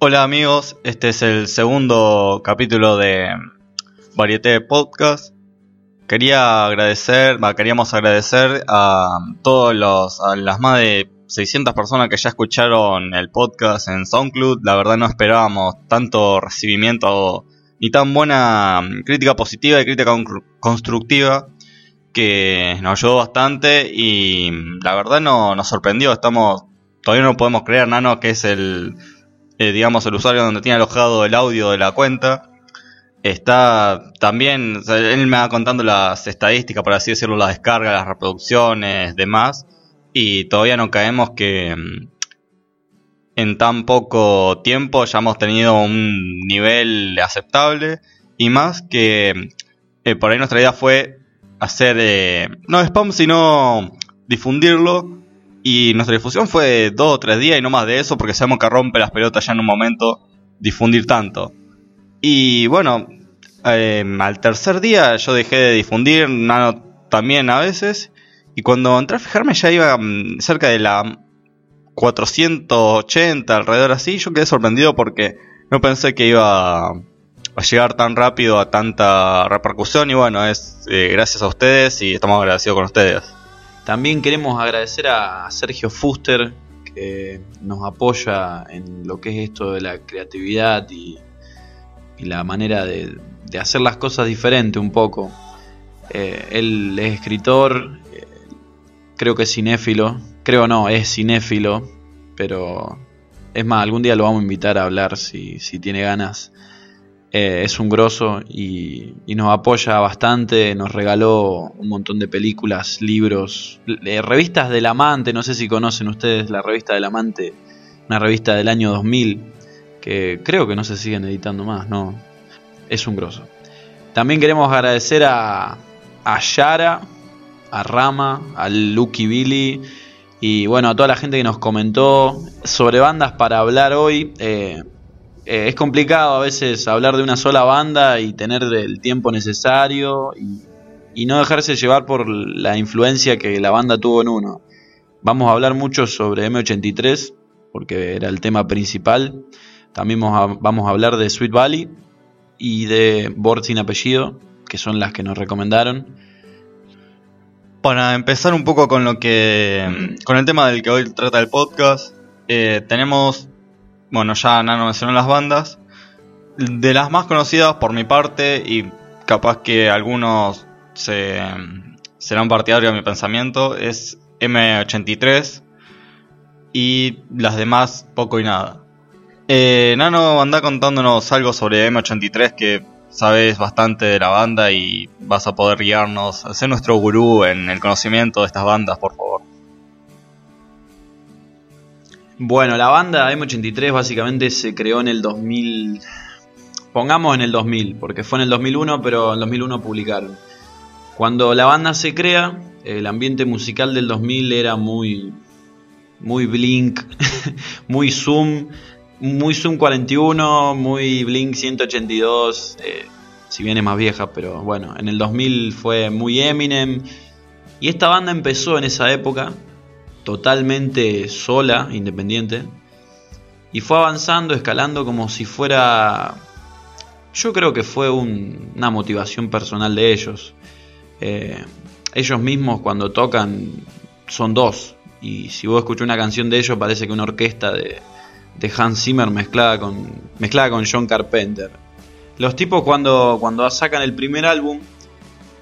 Hola amigos, este es el segundo capítulo de Varieté Podcast. Quería agradecer, queríamos agradecer a todos los, a las más de 600 personas que ya escucharon el podcast en SoundCloud. La verdad no esperábamos tanto recibimiento ni tan buena crítica positiva y crítica constructiva que nos ayudó bastante y la verdad no, nos sorprendió. Estamos todavía no podemos creer, Nano, que es el eh, digamos el usuario donde tiene alojado el audio de la cuenta. Está también, él me va contando las estadísticas, por así decirlo, las descargas, las reproducciones, demás. Y todavía no caemos que mm, en tan poco tiempo ya hemos tenido un nivel aceptable. Y más que eh, por ahí nuestra idea fue hacer, eh, no spam, sino difundirlo. Y nuestra difusión fue dos o tres días y no más de eso, porque sabemos que rompe las pelotas ya en un momento difundir tanto. Y bueno, em, al tercer día yo dejé de difundir, Nano también a veces. Y cuando entré a fijarme ya iba mm, cerca de la 480, alrededor así. Yo quedé sorprendido porque no pensé que iba a llegar tan rápido a tanta repercusión. Y bueno, es eh, gracias a ustedes y estamos agradecidos con ustedes. También queremos agradecer a Sergio Fuster que nos apoya en lo que es esto de la creatividad y la manera de, hacer las cosas diferente un poco. Eh, él es escritor, eh, creo que es cinéfilo, creo no, es cinéfilo, pero es más, algún día lo vamos a invitar a hablar si, si tiene ganas. Eh, es un grosso y, y, nos apoya bastante, nos regaló un montón de películas, libros, revistas del amante, no sé si conocen ustedes la revista del amante, una revista del año 2000 que creo que no se siguen editando más, no, es un grosso. También queremos agradecer a, a Yara, a Rama, a Lucky Billy y bueno, a toda la gente que nos comentó sobre bandas para hablar hoy. Eh, eh, es complicado a veces hablar de una sola banda y tener el tiempo necesario y, no dejarse llevar por la influencia que la banda tuvo en uno. Vamos a hablar mucho sobre M83 porque era el tema principal. También vamos a hablar de Sweet Valley y de Board sin apellido, que son las que nos recomendaron. Para empezar un poco con lo que. con el tema del que hoy trata el podcast. Eh, tenemos. Bueno, ya Nano mencionó las bandas. De las más conocidas por mi parte, y capaz que algunos se, serán partidarios de mi pensamiento, es M83. Y las demás, poco y nada. Eh, Nano, anda contándonos algo sobre M83 que sabes bastante de la banda y vas a poder guiarnos, ser nuestro gurú en el conocimiento de estas bandas, por favor. Bueno, la banda M83 básicamente se creó en el 2000, pongamos en el 2000, porque fue en el 2001, pero en el 2001 publicaron. Cuando la banda se crea, el ambiente musical del 2000 era muy, muy Blink, muy Zoom, muy Zoom 41, muy Blink 182, eh, si bien es más vieja, pero bueno, en el 2000 fue muy Eminem. Y esta banda empezó en esa época totalmente sola, independiente, y fue avanzando, escalando como si fuera... Yo creo que fue una motivación personal de ellos. Eh, ellos mismos cuando tocan son dos, y si vos escuchás una canción de ellos parece que una orquesta de de Hans Zimmer mezclada con, mezclada con John Carpenter. Los tipos cuando, cuando sacan el primer álbum,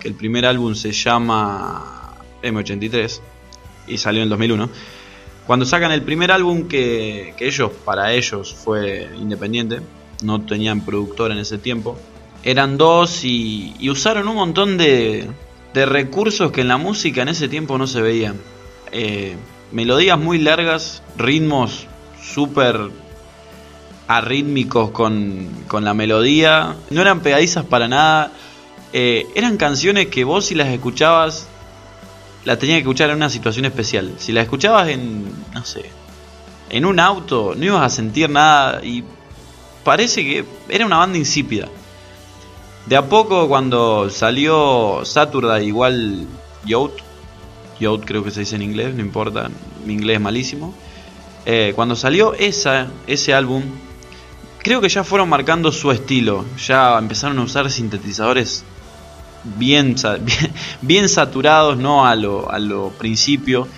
que el primer álbum se llama M83 y salió en el 2001, cuando sacan el primer álbum que, que ellos, para ellos fue independiente, no tenían productor en ese tiempo, eran dos y, usaron un montón de, de, recursos que en la música en ese tiempo no se veían. Eh, melodías muy largas, ritmos súper arrítmicos con, con, la melodía. No eran pegadizas para nada. Eh, eran canciones que vos si las escuchabas, las tenías que escuchar en una situación especial. Si las escuchabas en, no sé, en un auto, no ibas a sentir nada y parece que era una banda insípida. De a poco cuando salió Saturday igual Youth, Youth creo que se dice en inglés, no importa, mi inglés es malísimo. Eh, cuando salió esa, ese álbum, creo que ya fueron marcando su estilo. Ya empezaron a usar sintetizadores bien, bien, saturados, no a lo, a principio.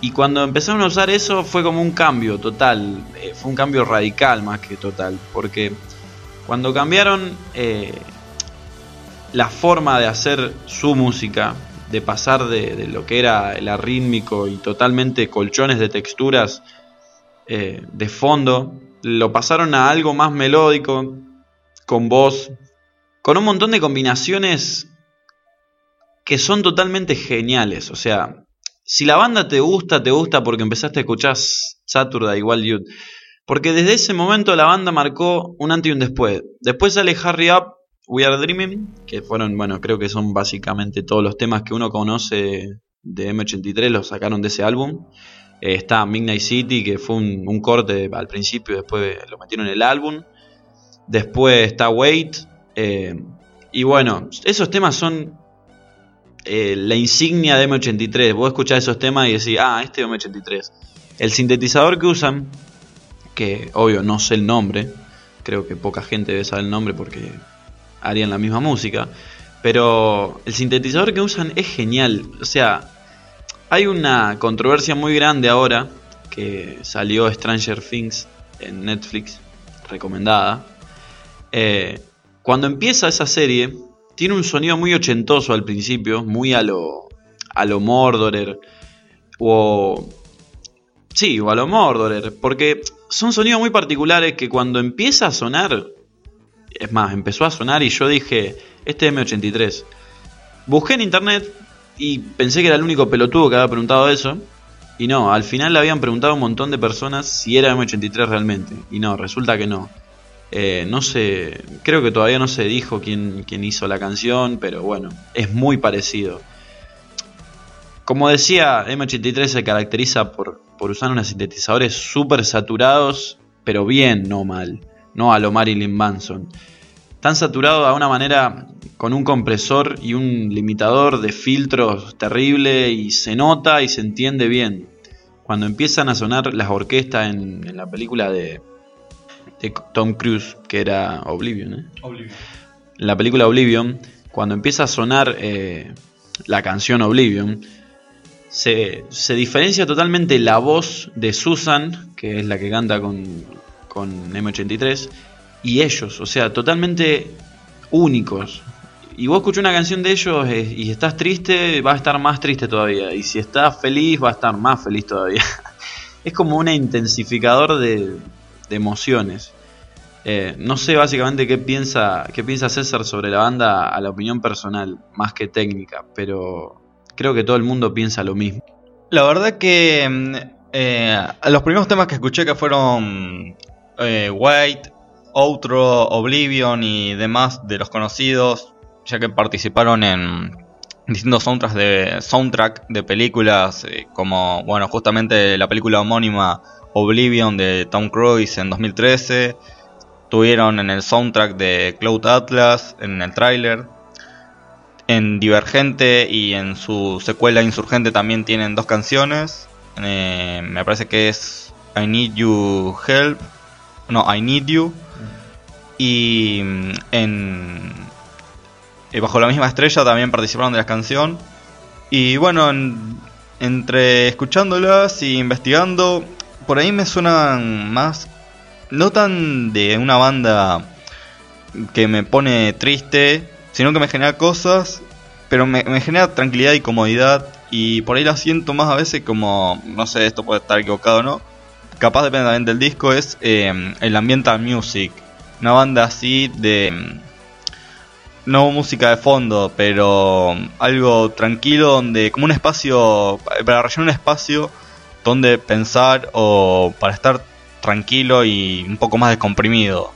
Y cuando empezaron a usar eso fue como un cambio total, eh, fue un cambio radical más que total, porque cuando cambiaron eh, la forma de hacer su música, de pasar de, lo que era el arrítmico y totalmente colchones de texturas eh, de fondo, lo pasaron a algo más melódico, con voz, con un montón de combinaciones que son totalmente geniales. O sea, si la banda te gusta, te gusta porque empezaste a escuchar Saturday igual Youth. Porque desde ese momento la banda marcó un antes y un después. Después sale Harry Up, We Are Dreaming, que fueron, bueno, creo que son básicamente todos los temas que uno conoce de M83, los sacaron de ese álbum. Eh, está Midnight City, que fue un, corte al principio, después lo metieron en el álbum. Después está Wait. Eh, y bueno, esos temas son eh, la insignia de M83. Vos escuchás esos temas y decís, ah, este es M83. El sintetizador que usan, que obvio no sé el nombre, creo que poca gente debe saber el nombre porque harían la misma música, pero el sintetizador que usan es genial. O sea, hay una controversia muy grande ahora que salió Stranger Things en Netflix, recomendada. Eh, cuando empieza esa serie, tiene un sonido muy ochentoso al principio, muy a lo, a lo Mordorer. O. Sí, o a lo Mordorer. Porque son sonidos muy particulares que cuando empieza a sonar. Es más, empezó a sonar y yo dije: Este es M83. Busqué en internet y pensé que era el único pelotudo que había preguntado eso. Y no, al final le habían preguntado a un montón de personas si era M83 realmente. Y no, resulta que no. Eh, no sé, creo que todavía no se dijo quién, quién hizo la canción, pero bueno, es muy parecido. Como decía, M83 se caracteriza por, por usar unos sintetizadores súper saturados, pero bien, no mal, no a lo Marilyn Manson. Tan saturado de una manera con un compresor y un limitador de filtros terrible y se nota y se entiende bien. Cuando empiezan a sonar las orquestas en la película de, de Tom Cruise, que era Oblivion. ¿eh? La película Oblivion, cuando empieza a sonar eh, la canción Oblivion, se, se, diferencia totalmente la voz de Susan, que es la que canta con, con M83, y ellos, o sea, totalmente únicos. Y vos escuchás una canción de ellos eh, y estás triste, va a estar más triste todavía. Y si estás feliz, va a estar más feliz todavía. es como un intensificador de, de emociones. Eh, no sé básicamente qué piensa, qué piensa César sobre la banda a la opinión personal, más que técnica, pero creo que todo el mundo piensa lo mismo. La verdad que mm, eh, los primeros temas que escuché que fueron eh, White, Outro, Oblivion y demás de los conocidos, ya que participaron en distintos soundtracks de, soundtrack de películas, como bueno justamente la película homónima Oblivion de Tom Cruise en 2013. Tuvieron en el soundtrack de Cloud Atlas, en el tráiler. En Divergente y en su secuela Insurgente también tienen dos canciones. Eh, me parece que es I Need You Help. No, I Need You. Y mm, en y Bajo la misma estrella también participaron de la canción. Y bueno, entre escuchándolas y investigando, por ahí me suenan más, no tan de una banda que me pone triste, sino que me genera cosas, pero me, genera tranquilidad y comodidad. Y por ahí la siento más a veces como, no sé, esto puede estar equivocado o no, capaz depende también del disco, es eh, el ambiental music. Una banda así de... No música de fondo, pero algo tranquilo donde como un espacio, para rellenar un espacio donde pensar o para estar tranquilo y un poco más descomprimido.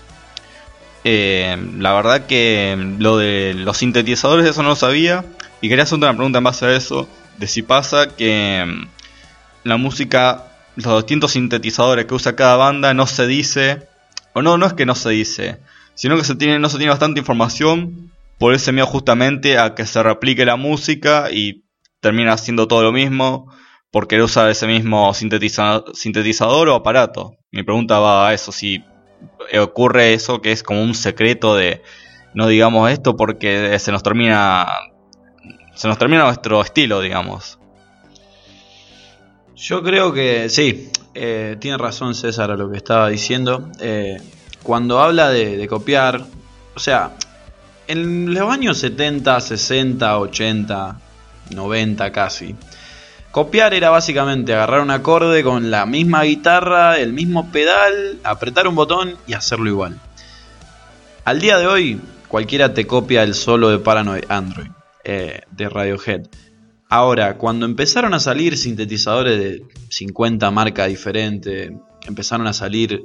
Eh, la verdad que lo de los sintetizadores eso no lo sabía y quería hacer una pregunta en base a eso de si pasa que mm, la música, los distintos sintetizadores que usa cada banda no se dice o no no es que no se dice, sino que se tiene no se tiene bastante información por ese miedo justamente a que se replique la música y termina haciendo todo lo mismo por querer usar ese mismo sintetizador o aparato. Mi pregunta va a eso, si ocurre eso que es como un secreto de no digamos esto porque se nos termina se nos termina nuestro estilo, digamos. Yo creo que sí, eh, tiene razón César a lo que estaba diciendo. Eh, cuando habla de, copiar, o sea, en los años 70, 60, 80, 90 casi, copiar era básicamente agarrar un acorde con la misma guitarra, el mismo pedal, apretar un botón y hacerlo igual. Al día de hoy, cualquiera te copia el solo de Paranoid Android eh, de Radiohead. Ahora, cuando empezaron a salir sintetizadores de 50 marcas diferentes, empezaron a salir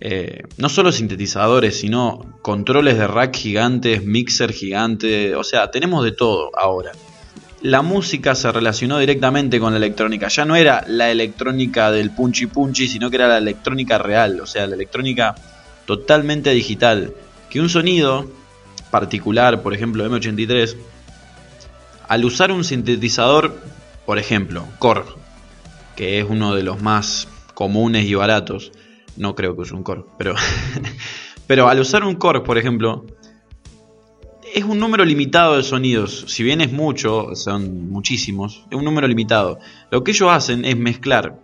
eh, no solo sintetizadores, sino controles de rack gigantes, mixer gigante, o sea, tenemos de todo ahora. La música se relacionó directamente con la electrónica, ya no era la electrónica del punchy punchy, sino que era la electrónica real, o sea, la electrónica totalmente digital, que un sonido particular, por ejemplo M83, al usar un sintetizador, por ejemplo, Korg, que es uno de los más comunes y baratos, no creo que use un Korg, pero, pero al usar un Korg, por ejemplo, es un número limitado de sonidos. Si bien es mucho, son muchísimos, es un número limitado. Lo que ellos hacen es mezclar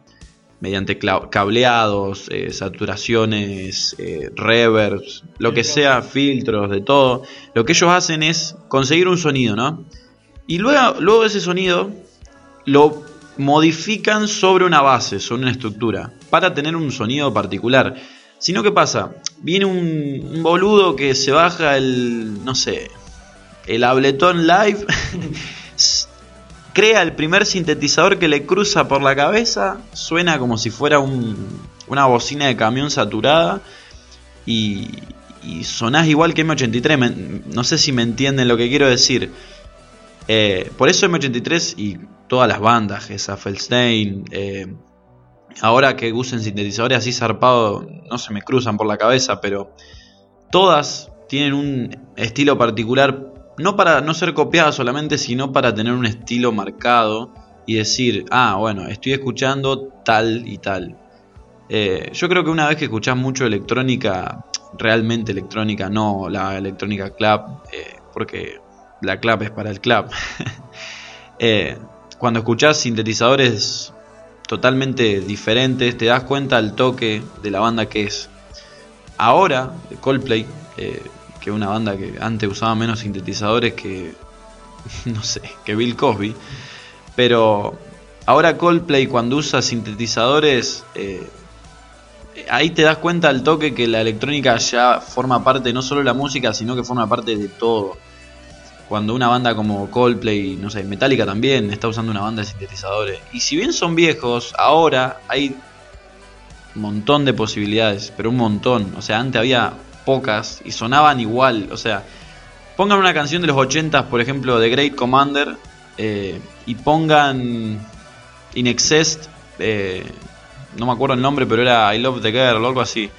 mediante cableados, eh, saturaciones, eh, reverbs, lo que sea, filtros, de todo. Lo que ellos hacen es conseguir un sonido, ¿no? Y luego, luego ese sonido lo modifican sobre una base, sobre una estructura, para tener un sonido particular. Sino, ¿qué pasa? Viene un, boludo que se baja el, no sé, el Ableton Live, crea el primer sintetizador que le cruza por la cabeza, suena como si fuera una bocina de camión saturada y, y sonás igual que M83. no sé si me entienden lo que quiero decir. Eh, por eso M83 y todas las bandas, esa Feldstein, eh, ahora que usen sintetizadores así zarpados, no se me cruzan por la cabeza, pero todas tienen un estilo particular, no para no ser copiadas solamente, sino para tener un estilo marcado y decir, ah, bueno, estoy escuchando tal y tal. Eh, yo creo que una vez que escuchás mucho electrónica, realmente electrónica, no la electrónica club, porque la clap es para el clap. Eh, cuando escuchás sintetizadores totalmente diferentes, te das cuenta del toque de la banda que es. Ahora, Coldplay, eh, que es una banda que antes usaba menos sintetizadores que, no sé, que Bill Cosby, pero ahora Coldplay cuando usa sintetizadores, eh, ahí te das cuenta del toque que la electrónica ya forma parte no solo de la música, sino que forma parte de todo cuando una banda como Coldplay, no sé, Metallica también está usando una banda de sintetizadores. Y si bien son viejos, ahora hay un montón de posibilidades, pero un montón. O sea, antes había pocas y sonaban igual. O sea, pongan una canción de los 80 por ejemplo, de Great Commander, eh, y pongan In Excess, eh, no me acuerdo el nombre, pero era I Love the Girl o algo así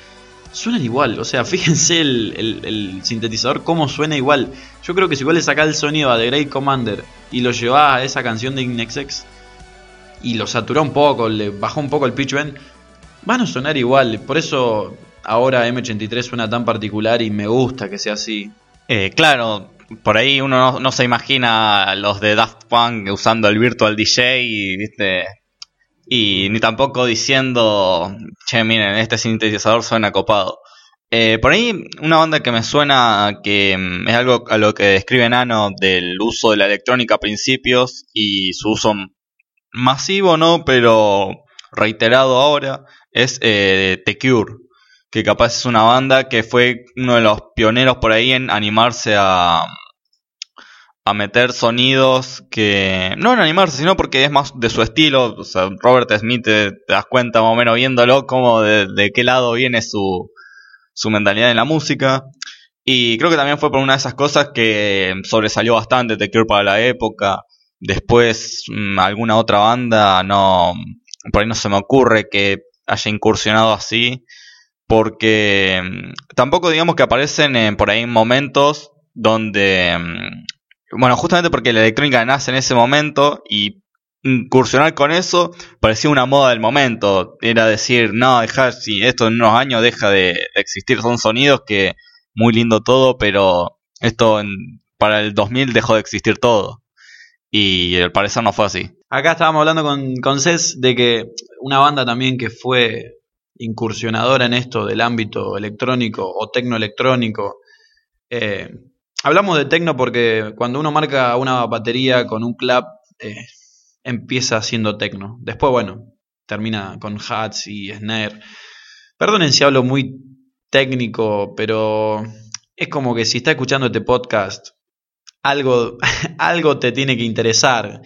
suenan igual. O sea, fíjense el, sintetizador cómo suena igual. Yo creo que si igual le sacás el sonido a The Great Commander y lo llevás a esa canción de Ignexex y lo saturó un poco, le bajó un poco el pitch bend, van a sonar igual. Por eso ahora M83 suena tan particular y me gusta que sea así. Eh, claro, por ahí uno no, se imagina los de Daft Punk usando el Virtual DJ y, ¿viste? Y ni tampoco diciendo, che, miren, este sintetizador suena copado. Eh, por ahí, una banda que me suena que mm, es algo a lo que describe Nano del uso de la electrónica a principios y su uso masivo, ¿no? Pero reiterado ahora, es eh, The Cure, que capaz es una banda que fue uno de los pioneros por ahí en animarse a, a meter sonidos que no en animarse, sino porque es más de su estilo. O sea, Robert Smith te, das cuenta más o menos viéndolo como de, qué lado viene su, su mentalidad en la música. Y creo que también fue por una de esas cosas que sobresalió bastante The Cure para la época. Después mm, alguna otra banda no por ahí no se me ocurre que haya incursionado así porque mm, tampoco digamos que aparecen por ahí momentos donde mm, bueno, justamente porque la electrónica nace en ese momento y incursionar con eso parecía una moda del momento. Era decir, no, dejar, si esto en unos años deja de, existir, son sonidos que muy lindo todo, pero esto para el 2000 dejó de existir todo. Y al parecer no fue así. Acá estábamos hablando con, con Cés de que una banda también que fue incursionadora en esto del ámbito electrónico o tecnoelectrónico. Eh, hablamos de tecno porque cuando uno marca una batería con un clap, eh, empieza siendo tecno. Después, bueno, termina con hats y snare. Perdonen si hablo muy técnico, pero es como que si está escuchando este podcast, algo, algo te tiene que interesar.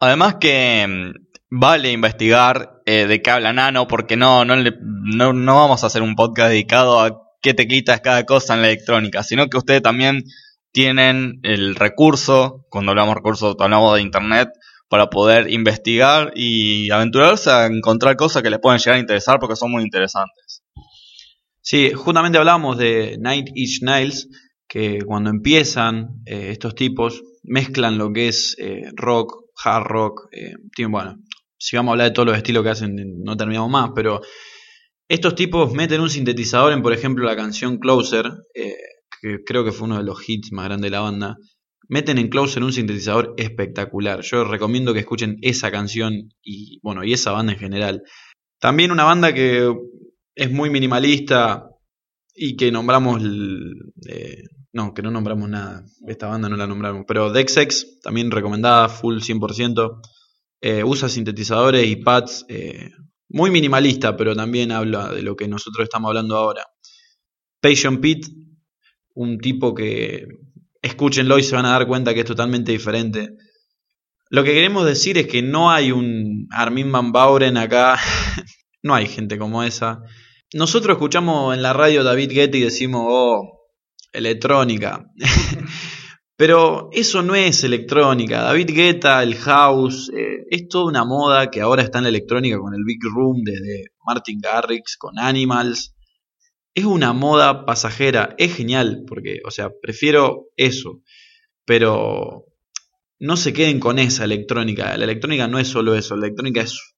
Además que mm, vale investigar eh, de qué habla Nano, porque no, no, no, no vamos a hacer un podcast dedicado a qué te quitas cada cosa en la electrónica, sino que ustedes también tienen el recurso, cuando hablamos de recursos hablamos de internet, para poder investigar y aventurarse a encontrar cosas que les pueden llegar a interesar porque son muy interesantes. Sí, justamente hablamos de Night Inch Nails, que cuando empiezan eh, estos tipos mezclan lo que es eh, rock, hard rock, eh, bueno, si vamos a hablar de todos los estilos que hacen no terminamos más, pero estos tipos meten un sintetizador en, por ejemplo, la canción Closer, que creo que fue uno de los hits más grandes de la banda, meten en Closer un sintetizador espectacular. Yo recomiendo que escuchen esa canción y bueno, y esa banda en general. También una banda que es muy minimalista y que nombramos eh, no, que no nombramos nada. Esta banda no la nombramos. Pero Dexex, también recomendada, full 100%. Eh, usa sintetizadores y pads. Eh, muy minimalista, pero también habla de lo que nosotros estamos hablando ahora. Patient Pit, un tipo que escúchenlo y se van a dar cuenta que es totalmente diferente. Lo que queremos decir es que no hay un Armin Van Bauren acá, no hay gente como esa. Nosotros escuchamos en la radio David Guetta y decimos, oh, electrónica. Pero eso no es electrónica. David Guetta, el house, eh, es toda una moda que ahora está en la electrónica con el Big Room, desde Martin Garrix, con Animals es una moda pasajera, es genial, porque, o sea, prefiero eso, pero no se queden con esa electrónica. La electrónica no es solo eso, la electrónica es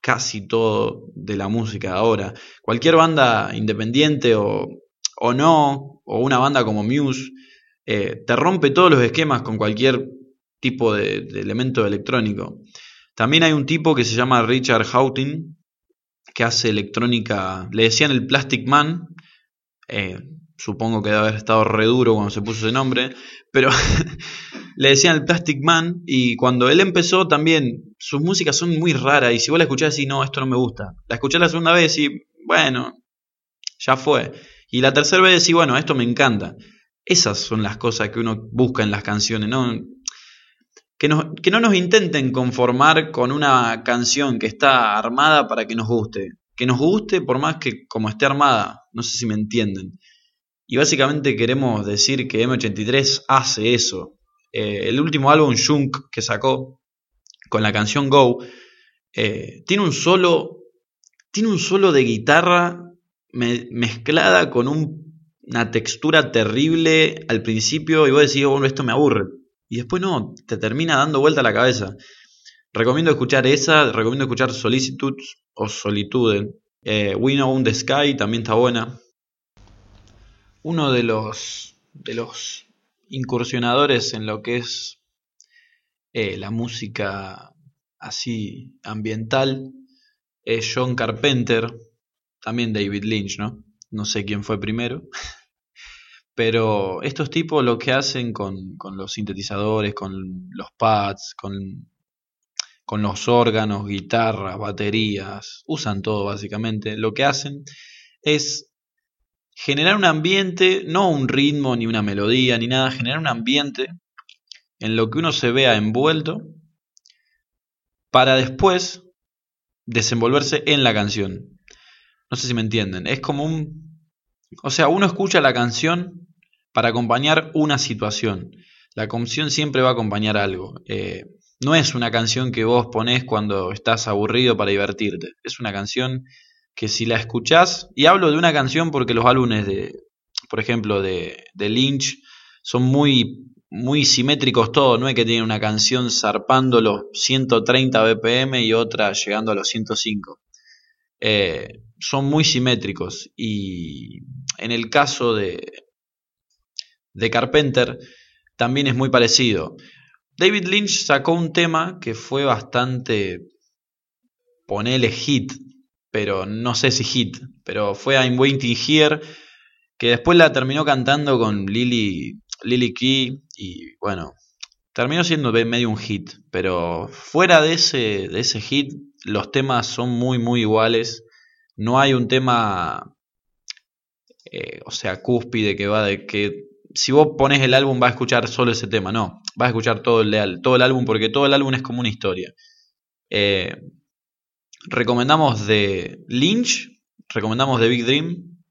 casi todo de la música ahora. Cualquier banda independiente o, o no, o una banda como Muse, eh, te rompe todos los esquemas con cualquier tipo de, elemento electrónico. También hay un tipo que se llama Richard Houghton, que hace electrónica, le decían el Plastic Man, eh, supongo que debe haber estado re duro cuando se puso ese nombre, pero le decían el Plastic Man y cuando él empezó también, sus músicas son muy raras y si vos la escuchás y no, esto no me gusta, la escuché la segunda vez y bueno, ya fue, y la tercera vez y bueno, esto me encanta. Esas son las cosas que uno busca en las canciones, ¿no? que, no nos intenten conformar con una canción que está armada para que nos guste. Que nos guste por más que como esté armada. No sé si me entienden. Y básicamente queremos decir que M83 hace eso. Eh, el último álbum, Shunk, que sacó con la canción Go, eh, tiene un solo. Tiene un solo de guitarra mezclada con una textura terrible al principio. Y vos decís, bueno, esto me aburre y después no, te termina dando vuelta la cabeza. Recomiendo escuchar esa, recomiendo escuchar Solicitudes o Solitude. Eh, We Know the Sky también está buena. Uno de los, de los incursionadores en lo que es eh, la música así ambiental es John Carpenter, también David Lynch, ¿no? No sé quién fue primero. Pero estos tipos lo que hacen con, los sintetizadores, con los pads, con, con los órganos, guitarras, baterías, usan todo básicamente, lo que hacen es generar un ambiente, no un ritmo ni una melodía ni nada, generar un ambiente en lo que uno se vea envuelto para después desenvolverse en la canción. No sé si me entienden, es como un... O sea, uno escucha la canción para acompañar una situación. La canción siempre va a acompañar algo. Eh, no es una canción que vos ponés cuando estás aburrido para divertirte. Es una canción que si la escuchás, y hablo de una canción porque los álbumes de, por ejemplo, de, de Lynch son muy muy simétricos todos, no es que tienen una canción zarpando los 130 BPM y otra llegando a los 105. Eh, son muy simétricos y en el caso de, de Carpenter también es muy parecido. David Lynch sacó un tema que fue bastante, ponele hit, pero no sé si hit, pero fue I'm Waiting Here, que después la terminó cantando con Lily, Lily Key y bueno, terminó siendo medio un hit, pero fuera de ese, de ese hit, los temas son muy, muy iguales. No hay un tema, eh, o sea, cúspide que va de que si vos pones el álbum va a escuchar solo ese tema, no, vas a escuchar todo el, todo el álbum porque todo el álbum es como una historia. Eh, recomendamos de Lynch, recomendamos de Big Dream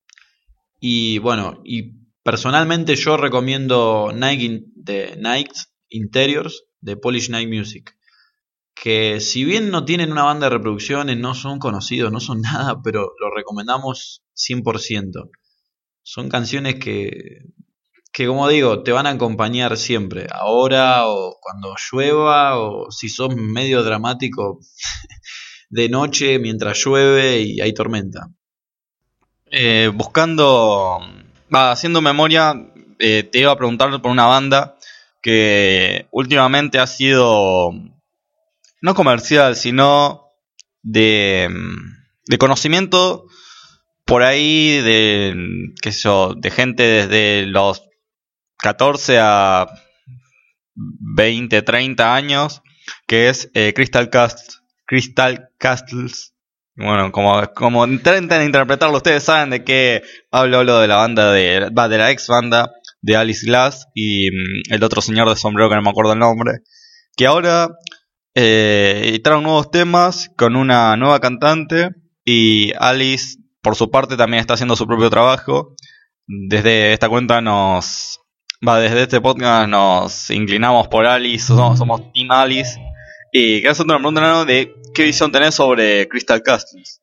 y bueno, y personalmente yo recomiendo Night, de Night Interiors de Polish Night Music. Que si bien no tienen una banda de reproducciones, no son conocidos, no son nada, pero lo recomendamos 100%. Son canciones que que como digo, te van a acompañar siempre, ahora o cuando llueva o si sos medio dramático de noche mientras llueve y hay tormenta. Eh, buscando, haciendo memoria, eh, te iba a preguntar por una banda que últimamente ha sido no comercial, sino de, de conocimiento por ahí de, qué sé yo, de gente desde los 14 a 20, 30 años, que es eh, Crystal, Cast Crystal Castles. Bueno, como, como intenten interpretarlo, ustedes saben de qué hablo, hablo de la banda de, de la ex banda de Alice Glass y mm, el otro señor de sombrero que no me acuerdo el nombre, que ahora eh, editaron nuevos temas con una nueva cantante y Alice por su parte también está haciendo su propio trabajo. Desde esta cuenta nos Va, desde este podcast nos inclinamos por Alice, somos, Team Alice. Y quería hacerte una pregunta de qué visión tenés sobre Crystal Castles.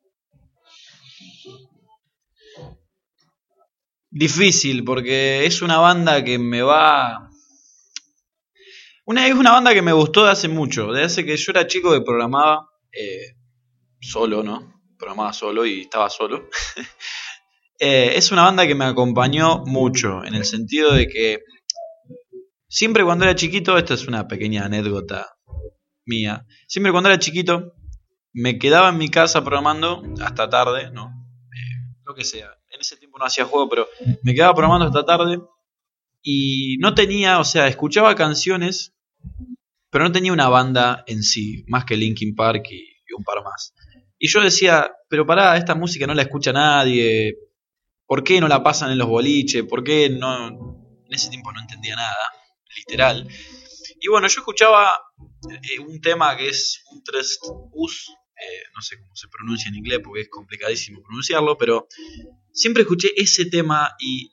Difícil, porque es una banda que me va. Una, es una banda que me gustó de hace mucho. De hace que yo era chico que programaba eh, solo, ¿no? Programaba solo y estaba solo. Eh, es una banda que me acompañó mucho, en el sentido de que siempre cuando era chiquito, esta es una pequeña anécdota mía, siempre cuando era chiquito me quedaba en mi casa programando hasta tarde, ¿no? Eh, lo que sea. En ese tiempo no hacía juego, pero me quedaba programando hasta tarde y no tenía, o sea, escuchaba canciones, pero no tenía una banda en sí, más que Linkin Park y, y un par más. Y yo decía, pero pará, esta música no la escucha nadie, ¿Por qué no la pasan en los boliches? ¿Por qué no...? En ese tiempo no entendía nada, literal. Y bueno, yo escuchaba eh, un tema que es un tres us, eh, no sé cómo se pronuncia en inglés porque es complicadísimo pronunciarlo, pero siempre escuché ese tema y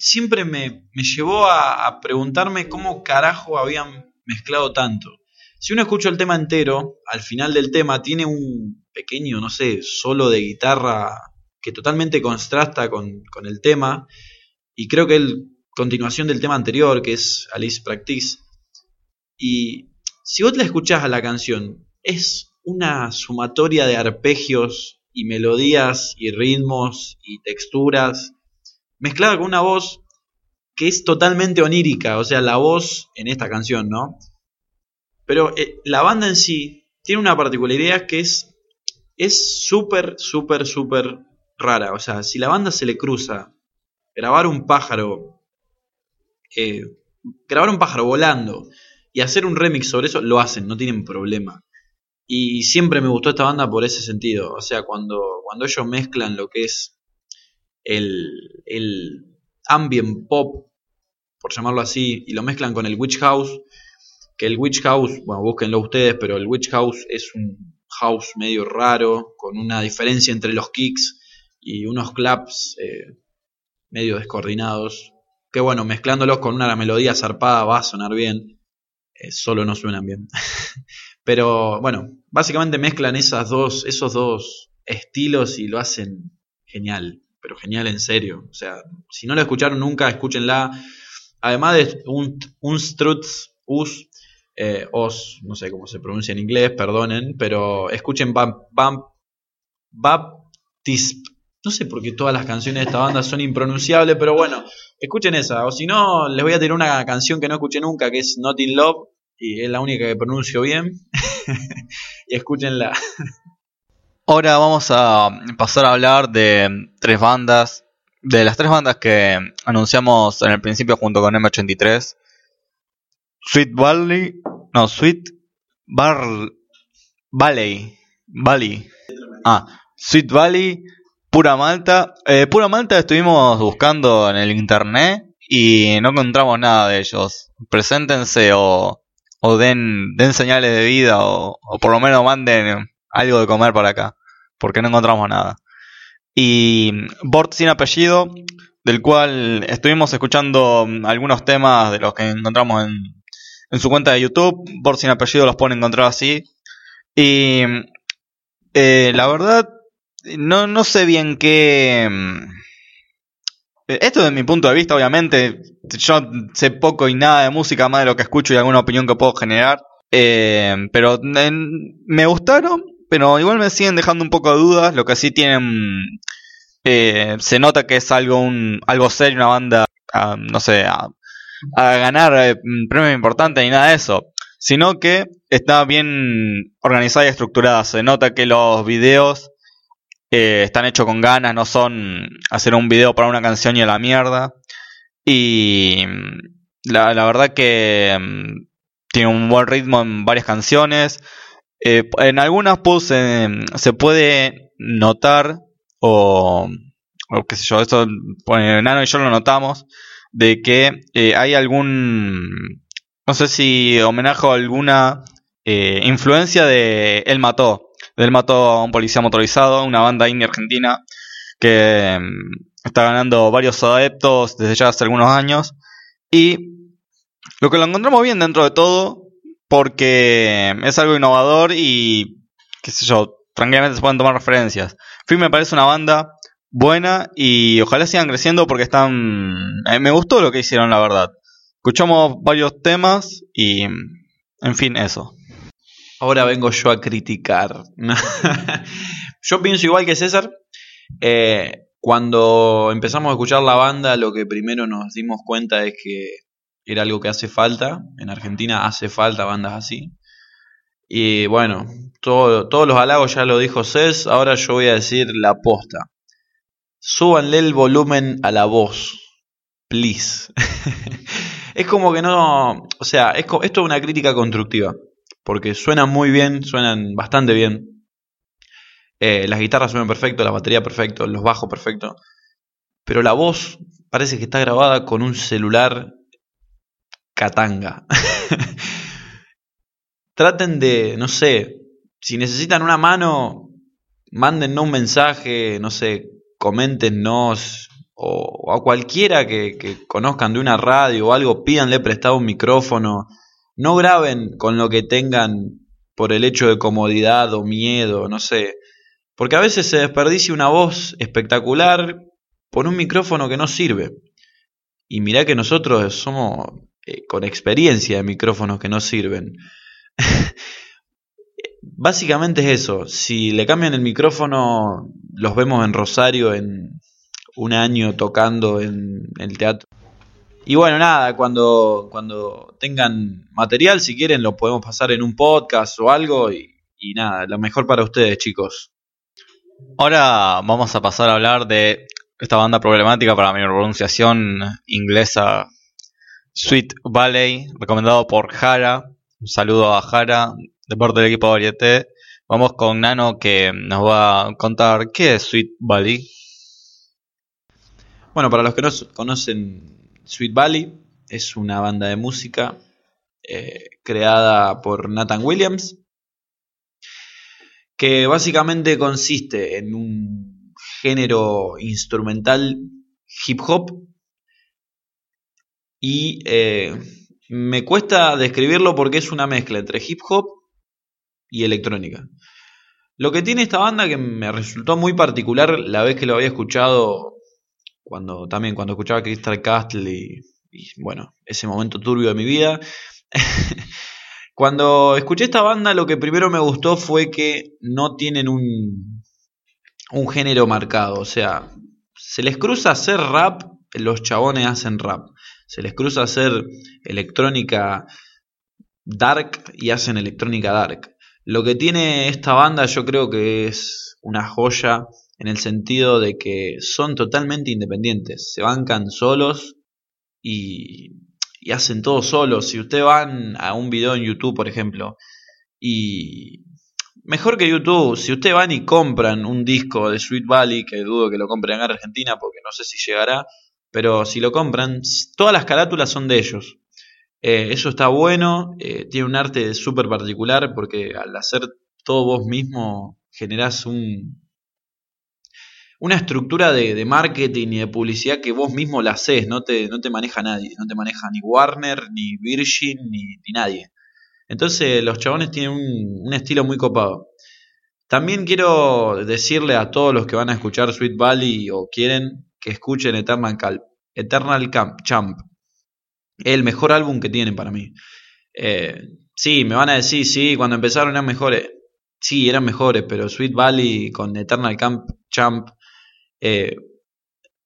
siempre me, llevó a, preguntarme cómo carajo habían mezclado tanto. Si uno escucha el tema entero, al final del tema tiene un pequeño, no sé, solo de guitarra que totalmente contrasta con, el tema. Y creo que es continuación del tema anterior, que es Alice Practice. Y si vos la escuchás a la canción, es una sumatoria de arpegios y melodías y ritmos y texturas, mezclada con una voz que es totalmente onírica, o sea, la voz en esta canción, ¿no? Pero eh, la banda en sí tiene una particularidad que es es súper, súper, súper rara. O sea, si la banda se le cruza grabar un pájaro, eh, grabar un pájaro volando y hacer un remix sobre eso, lo hacen, no tienen problema. Y siempre me gustó esta banda por ese sentido. O sea, cuando, cuando ellos mezclan lo que es el, el ambient pop, por llamarlo así, y lo mezclan con el Witch House, que el Witch House, bueno, búsquenlo ustedes, pero el Witch House es un house medio raro, con una diferencia entre los kicks y unos claps eh, medio descoordinados. Que bueno, mezclándolos con una melodía zarpada va a sonar bien, eh, solo no suenan bien. Pero bueno, básicamente mezclan esas dos, esos dos estilos y lo hacen genial, pero genial en serio. O sea, si no la escucharon nunca, escúchenla. además de un, un Struts Us, eh, Os, no sé cómo se pronuncia en inglés, perdonen, pero escuchen Bam, Bam, Baptist. No sé por qué todas las canciones de esta banda son impronunciables, pero bueno, escuchen esa. O si no, les voy a tirar una canción que no escuché nunca, que es Not in Love, y es la única que pronuncio bien. y escúchenla. Ahora vamos a pasar a hablar de tres bandas. De las tres bandas que anunciamos en el principio junto con M83. Sweet Valley. No, Sweet Bar, Valley. Valley. Ah, Sweet Valley. Pura Malta. Eh, Pura Malta estuvimos buscando en el internet y no encontramos nada de ellos. Preséntense o, o den, den señales de vida o, o por lo menos manden algo de comer para acá. Porque no encontramos nada. Y Bort sin apellido, del cual estuvimos escuchando algunos temas de los que encontramos en, en su cuenta de YouTube. Bort sin apellido los pone encontrar así. Y eh, la verdad, no, no sé bien qué... Esto desde mi punto de vista, obviamente, yo sé poco y nada de música, más de lo que escucho y alguna opinión que puedo generar. Eh, pero me gustaron, pero igual me siguen dejando un poco de dudas. Lo que sí tienen, eh, se nota que es algo, un, algo serio, una banda, ah, no sé, a, a ganar eh, premios importantes ni nada de eso. Sino que está bien organizada y estructurada. Se nota que los videos eh, están hechos con ganas, no son hacer un video para una canción y a la mierda. Y la, la verdad que mm, tiene un buen ritmo en varias canciones. Eh, en algunas pues, eh, se puede notar, o, qué sé yo, eso pues, Nano y yo lo notamos, de que eh, hay algún, no sé si homenaje o alguna eh, influencia de Él Mató. Él mató a un policía motorizado, una banda indie argentina que mm, está ganando varios adeptos desde ya hace algunos años. Y lo que lo encontramos bien dentro de todo, porque es algo innovador y, qué sé yo, tranquilamente se pueden tomar referencias. Free me parece una banda buena y ojalá sigan creciendo porque están... eh, me gustó lo que hicieron, la verdad. Escuchamos varios temas y, en fin, eso. Ahora vengo yo a criticar. yo pienso igual que César. Eh, cuando empezamos a escuchar la banda, lo que primero nos dimos cuenta es que era algo que hace falta. En Argentina hace falta bandas así. Y bueno, todo- todos los halagos ya lo dijo Cés. Ahora yo voy a decir la posta. Súbanle el volumen a la voz. Please. es como que no. O sea, esto es una crítica constructiva porque suenan muy bien, suenan bastante bien. Eh, las guitarras suenan perfecto, la batería perfecto, los bajos perfecto. Pero la voz parece que está grabada con un celular catanga. Traten de, no sé, si necesitan una mano, mándennos un mensaje, no sé, coméntenos o, o a cualquiera que, que conozcan de una radio o algo, pídanle prestado un micrófono no graben con lo que tengan por el hecho de comodidad o miedo, no sé. Porque a veces se desperdicia una voz espectacular por un micrófono que no sirve. Y mirá que nosotros somos eh, con experiencia de micrófonos que no sirven. Básicamente es eso. Si le cambian el micrófono, los vemos en Rosario en un año tocando en el teatro. Y bueno, nada, cuando, cuando tengan material, si quieren, lo podemos pasar en un podcast o algo. Y, y nada, lo mejor para ustedes, chicos. Ahora vamos a pasar a hablar de esta banda problemática para mi pronunciación inglesa, Sweet Valley, recomendado por Jara. Un saludo a Jara, de parte del equipo Varieté. Vamos con Nano que nos va a contar qué es Sweet Valley. Bueno, para los que no conocen Sweet Valley, es una banda de música eh, creada por Nathan Williams, que básicamente consiste en un género instrumental hip hop y eh, me cuesta describirlo porque es una mezcla entre hip hop y electrónica. Lo que tiene esta banda que me resultó muy particular la vez que lo había escuchado cuando también cuando escuchaba Crystal Castle y, y bueno, ese momento turbio de mi vida. Cuando escuché esta banda, lo que primero me gustó fue que no tienen un, un género marcado. O sea, se les cruza hacer rap, los chabones hacen rap. Se les cruza hacer electrónica dark y hacen electrónica dark. Lo que tiene esta banda yo creo que es una joya en el sentido de que son totalmente independientes, se bancan solos y, y hacen todo solos. Si ustedes van a un video en YouTube, por ejemplo, y mejor que YouTube, si ustedes van y compran un disco de Sweet Valley, que dudo que lo compren en Argentina porque no sé si llegará, pero si lo compran, todas las carátulas son de ellos. Eh, eso está bueno, eh, tiene un arte súper particular porque al hacer todo vos mismo generás un, una estructura de, marketing y de publicidad que vos mismo la haces, no te, no te maneja nadie, no te maneja ni Warner, ni Virgin, ni, nadie. Entonces los chabones tienen un, un, estilo muy copado. También quiero decirle a todos los que van a escuchar Sweet Valley o quieren que escuchen Eternal, Eternal Camp, Champ el mejor álbum que tienen para mí. Eh, sí, me van a decir, sí, cuando empezaron eran mejores. Sí, eran mejores, pero Sweet Valley con Eternal Camp Champ eh,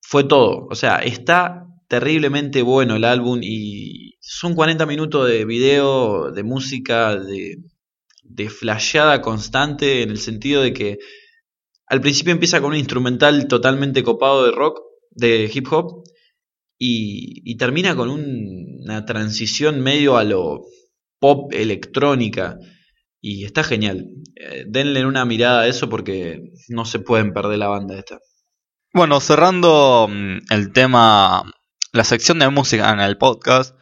fue todo. O sea, está terriblemente bueno el álbum y son 40 minutos de video, de música, de, de flasheada constante en el sentido de que al principio empieza con un instrumental totalmente copado de rock, de hip hop, y, termina con una transición medio a lo pop electrónica y está genial. Eh, denle una mirada a eso porque no se pueden perder la banda esta. Bueno, cerrando mm, el tema, la sección de música en el podcast,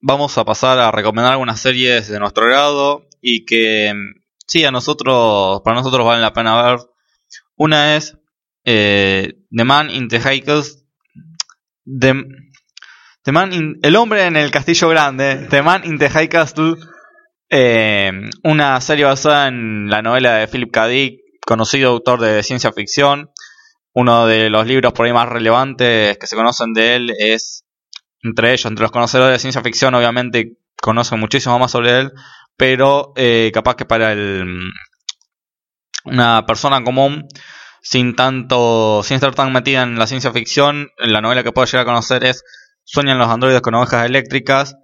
vamos a pasar a recomendar algunas series de nuestro grado y que mm, sí, a nosotros, para nosotros valen la pena ver. Una es eh, The Man in the Hikers el hombre en el castillo grande, The Man in the High Castle, eh, una serie basada en la novela de Philip K. Conocido autor de ciencia ficción. Uno de los libros por ahí más relevantes que se conocen de él es, entre ellos, entre los conocedores de ciencia ficción, obviamente conocen muchísimo más sobre él, pero eh, capaz que para el, una persona común sin tanto, sin estar tan metida en la ciencia ficción, la novela que puedo llegar a conocer es Sueñan los androides con ovejas eléctricas.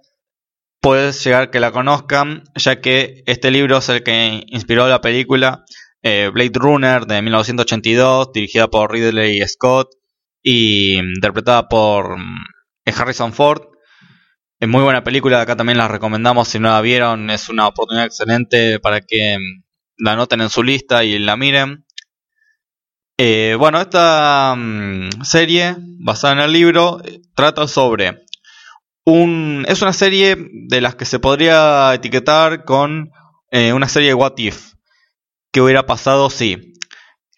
Puedes llegar que la conozcan, ya que este libro es el que inspiró la película eh, Blade Runner de 1982, dirigida por Ridley Scott y interpretada por mm, Harrison Ford. Es muy buena película, acá también la recomendamos si no la vieron, es una oportunidad excelente para que mm, la anoten en su lista y la miren. Eh, bueno, esta mm, serie, basada en el libro, trata sobre un... Es una serie de las que se podría etiquetar con eh, una serie de What If. ¿Qué hubiera pasado si?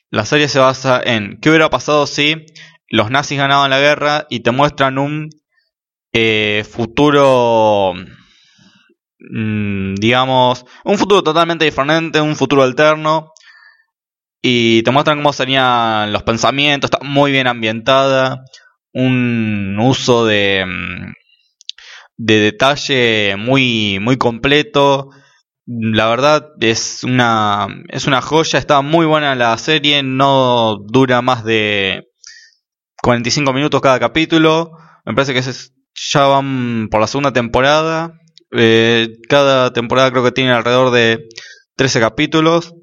La serie se basa en ¿qué hubiera pasado si los nazis ganaban la guerra y te muestran un eh, futuro, digamos, un futuro totalmente diferente, un futuro alterno, y te muestran cómo serían los pensamientos, está muy bien ambientada, un uso de, mm, de detalle muy, muy completo. La verdad es una, es una joya, está muy buena la serie, no dura más de 45 minutos cada capítulo. Me parece que ya van por la segunda temporada. Eh, cada temporada creo que tiene alrededor de 13 capítulos.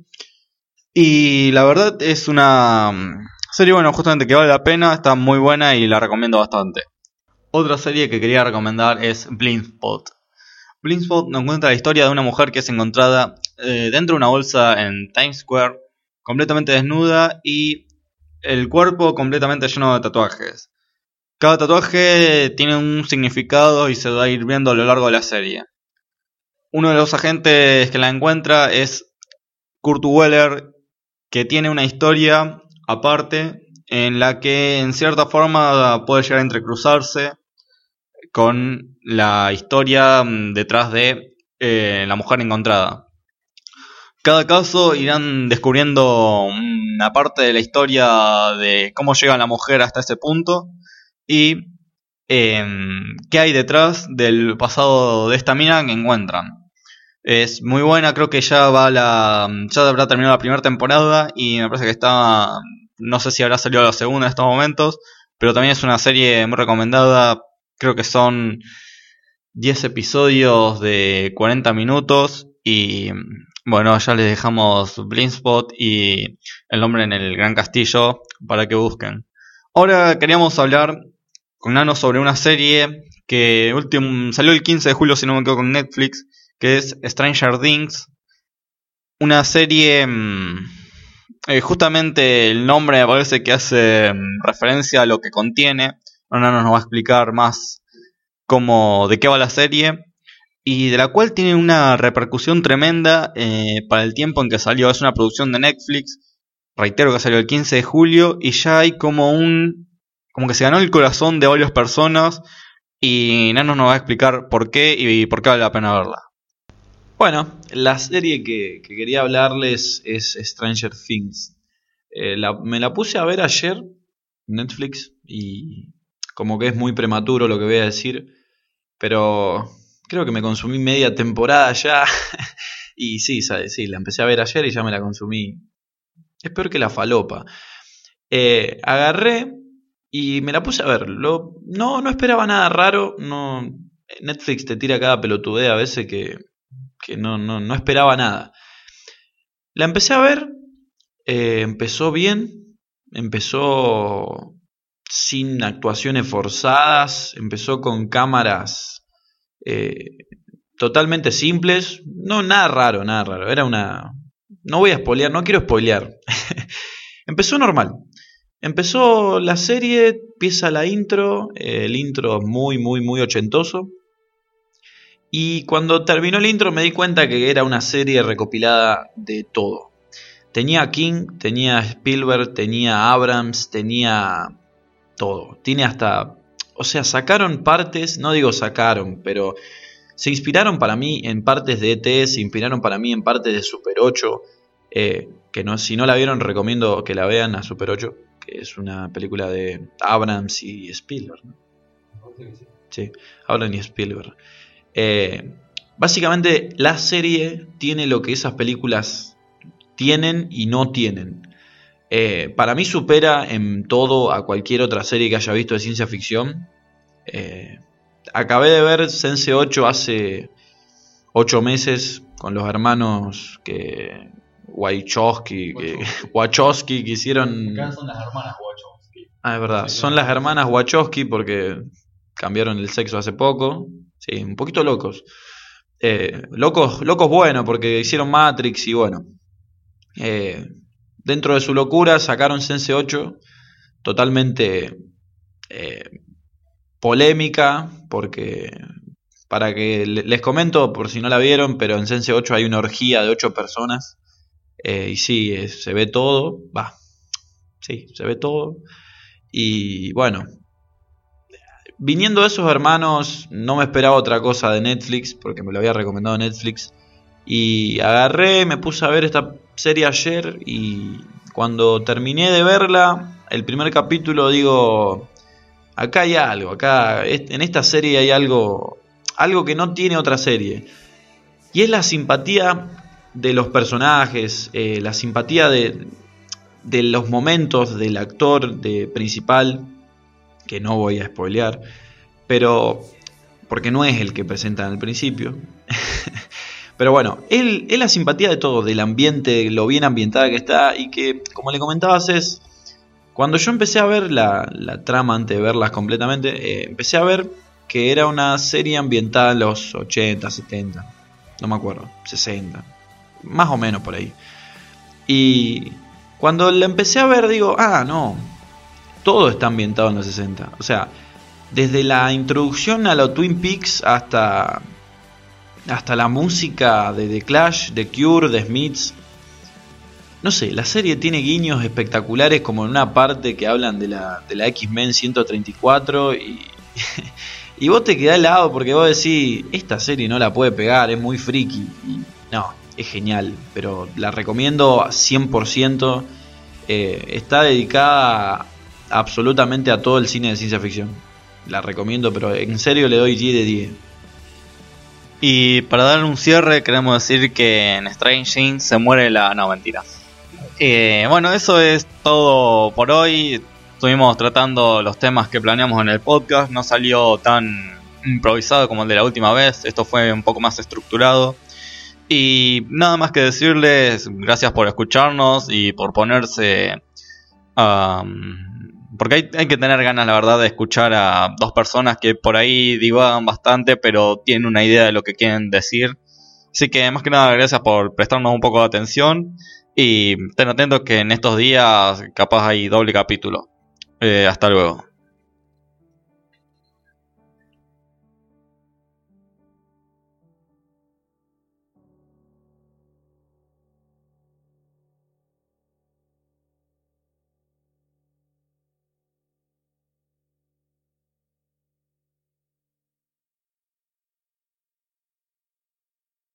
Y la verdad es una mm, serie, bueno, justamente que vale la pena, está muy buena y la recomiendo bastante. Otra serie que quería recomendar es Blindspot. Blindspot nos cuenta la historia de una mujer que es encontrada eh, dentro de una bolsa en Times Square, completamente desnuda y el cuerpo completamente lleno de tatuajes. Cada tatuaje tiene un significado y se va a ir viendo a lo largo de la serie. Uno de los agentes que la encuentra es Kurt Weller, que tiene una historia aparte en la que en cierta forma puede llegar a entrecruzarse con la historia mm, detrás de eh, la mujer encontrada. Cada caso irán descubriendo una parte de la historia de cómo llega la mujer hasta ese punto y em, qué hay detrás del pasado de esta mina que encuentran. Es muy buena, creo que ya va la. ya habrá terminado la primera temporada y me parece que está. No sé si habrá salido la segunda en estos momentos, pero también es una serie muy recomendada. Creo que son 10 episodios de 40 minutos y bueno, ya les dejamos Blindspot y El hombre en el gran castillo para que busquen. Ahora queríamos hablar con Nano sobre una serie que salió el 15 de julio, si no me equivoco, con Netflix, que es Stranger Things. Una serie, mm, eh, justamente el nombre me parece que hace mm, referencia a lo que contiene. Nano nos va a explicar más cómo, de qué va la serie y de la cual tiene una repercusión tremenda eh, para el tiempo en que salió. Es una producción de Netflix, reitero que salió el 15 de julio y ya hay como un... como que se ganó el corazón de varias personas y Nano nos va a explicar por qué y por qué vale la pena verla. Bueno, la serie que, quería hablarles es Stranger Things. Eh, me la puse a ver ayer Netflix y como que es muy prematuro lo que voy a decir, pero creo que me consumí media temporada ya. y sí, sí, la empecé a ver ayer y ya me la consumí. Es peor que la falopa. Eh, agarré y me la puse a ver. no, no esperaba nada raro. No, Netflix te tira cada pelotudea a veces que, que no, no, no, esperaba nada. La empecé a ver. Eh, empezó bien. Empezó sin actuaciones forzadas. Empezó con cámaras eh, totalmente simples, no nada raro, nada raro, era una... No voy a spoilear, no quiero spoilear. Empezó normal. Empezó la serie, empieza la intro, el intro muy, muy, muy ochentoso. Y cuando terminó el intro me di cuenta que era una serie recopilada de todo. Tenía King, tenía Spielberg, tenía Abrams, tenía todo. Tiene hasta o sea, sacaron partes, no digo sacaron, pero se inspiraron para mí en partes de ET, se inspiraron para mí en partes de Super 8, eh, que no, si no la vieron recomiendo que la vean a Super 8, que es una película de Abrams y Spielberg. Sí, Abrams y Spielberg. Eh, básicamente la serie tiene lo que esas películas tienen y no tienen. Eh, para mí supera en todo a cualquier otra serie que haya visto de ciencia ficción. Eh, acabé de ver Sense 8 hace 8 meses con los hermanos que Wachowski, que, Wachowski que hicieron... son las hermanas Wachowski. Ah, es verdad, son las hermanas Wachowski porque cambiaron el sexo hace poco. Sí, un poquito locos. Eh, locos, locos bueno, porque hicieron Matrix y bueno. Eh, dentro de su locura sacaron Sense 8 totalmente eh, polémica, porque para que les comento por si no la vieron, pero en Sense 8 hay una orgía de 8 personas. Y sí, se ve todo, va, sí, se ve todo. Y bueno, viniendo de esos hermanos, no me esperaba otra cosa de Netflix, porque me lo había recomendado Netflix. Y agarré, me puse a ver esta serie ayer y cuando terminé de verla, el primer capítulo digo, acá hay algo, acá en esta serie hay algo, algo que no tiene otra serie. Y es la simpatía de los personajes, eh, la simpatía de, de los momentos del actor de principal, que no voy a spoilear, pero porque no es el que presentan al principio. Pero bueno, él, es la simpatía de todo, del ambiente, lo bien ambientada que está y que, como le comentabas, es... Cuando yo empecé a ver la, trama antes de verlas completamente, eh, empecé a ver que era una serie ambientada en los 80, 70, no me acuerdo, 60, más o menos por ahí. Y cuando la empecé a ver digo, ah, no, todo está ambientado en los 60. O sea, desde la introducción a los Twin Peaks hasta hasta la música de The Clash, The Cure, The Smiths. No sé, la serie tiene guiños espectaculares como en una parte que hablan de la, de la X-Men 134 y, y vos te quedás lado porque vos decís, esta serie no la puede pegar, es muy friki. No, es genial, pero la recomiendo 100%. Eh, está dedicada absolutamente a todo el cine de ciencia ficción. la recomiendo, pero en serio le doy 10 de 10. Y para dar un cierre, queremos decir que en Strange Things se muere la. No, mentira. Eh, bueno, eso es todo por hoy. Estuvimos tratando los temas que planeamos en el podcast. No salió tan improvisado como el de la última vez. Esto fue un poco más estructurado. Y nada más que decirles gracias por escucharnos y por ponerse porque hay, hay, que tener ganas, la verdad, de escuchar a dos personas que por ahí divagan bastante, pero tienen una idea de lo que quieren decir. Así que, más que nada, gracias por prestarnos un poco de atención. Y estén atentos que en estos días capaz hay doble capítulo. Eh, hasta luego.